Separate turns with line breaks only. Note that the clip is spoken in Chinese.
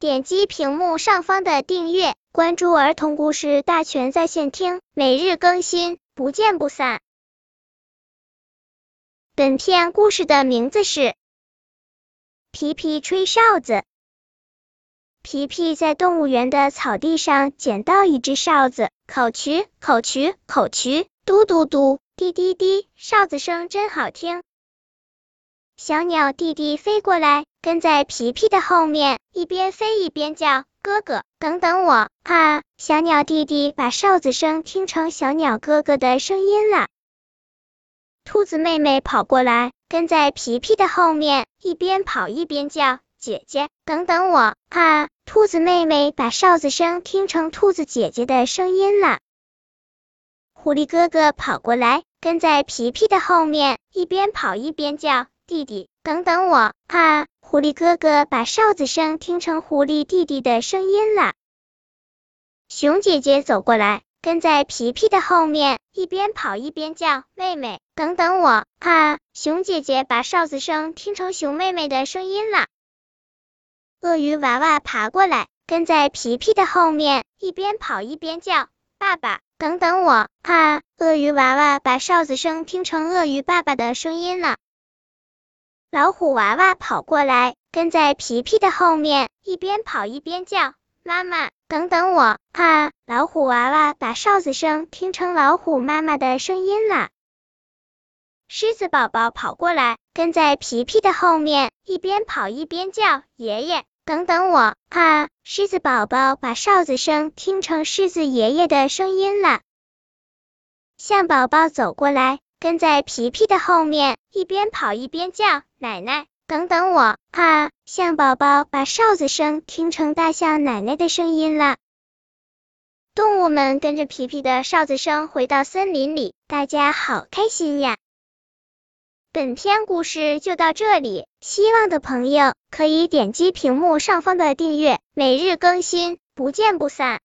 点击屏幕上方的订阅，关注儿童故事大全在线听，每日更新，不见不散。本片故事的名字是《皮皮吹哨子》。皮皮在动物园的草地上捡到一只哨子，口渠口渠口渠，嘟嘟嘟，滴滴滴，哨子声真好听。小鸟弟弟飞过来，跟在皮皮的后面，一边飞一边叫：“哥哥，等等我！”啊，小鸟弟弟把哨子声听成小鸟哥哥的声音了。兔子妹妹跑过来，跟在皮皮的后面，一边跑一边叫：“姐姐，等等我！”啊，兔子妹妹把哨子声听成兔子姐姐的声音了。狐狸哥哥跑过来，跟在皮皮的后面，一边跑一边叫。弟弟，等等我！啊，狐狸哥哥把哨子声听成狐狸弟弟的声音了。熊姐姐走过来，跟在皮皮的后面，一边跑一边叫：“妹妹，等等我！”啊，熊姐姐把哨子声听成熊妹妹的声音了。鳄鱼娃娃爬过来，跟在皮皮的后面，一边跑一边叫：“爸爸，等等我！”啊，鳄鱼娃娃把哨子声听成鳄鱼爸爸的声音了。老虎娃娃跑过来，跟在皮皮的后面，一边跑一边叫：“妈妈，等等我！”啊，老虎娃娃把哨子声听成老虎妈妈的声音了。狮子宝宝跑过来，跟在皮皮的后面，一边跑一边叫：“爷爷，等等我！”啊，狮子宝宝把哨子声听成狮子爷爷的声音了。象宝宝走过来。跟在皮皮的后面，一边跑一边叫：“奶奶，等等我！”啊，象宝宝把哨子声听成大象奶奶的声音了。动物们跟着皮皮的哨子声回到森林里，大家好开心呀！本篇故事就到这里，希望的朋友可以点击屏幕上方的订阅，每日更新，不见不散。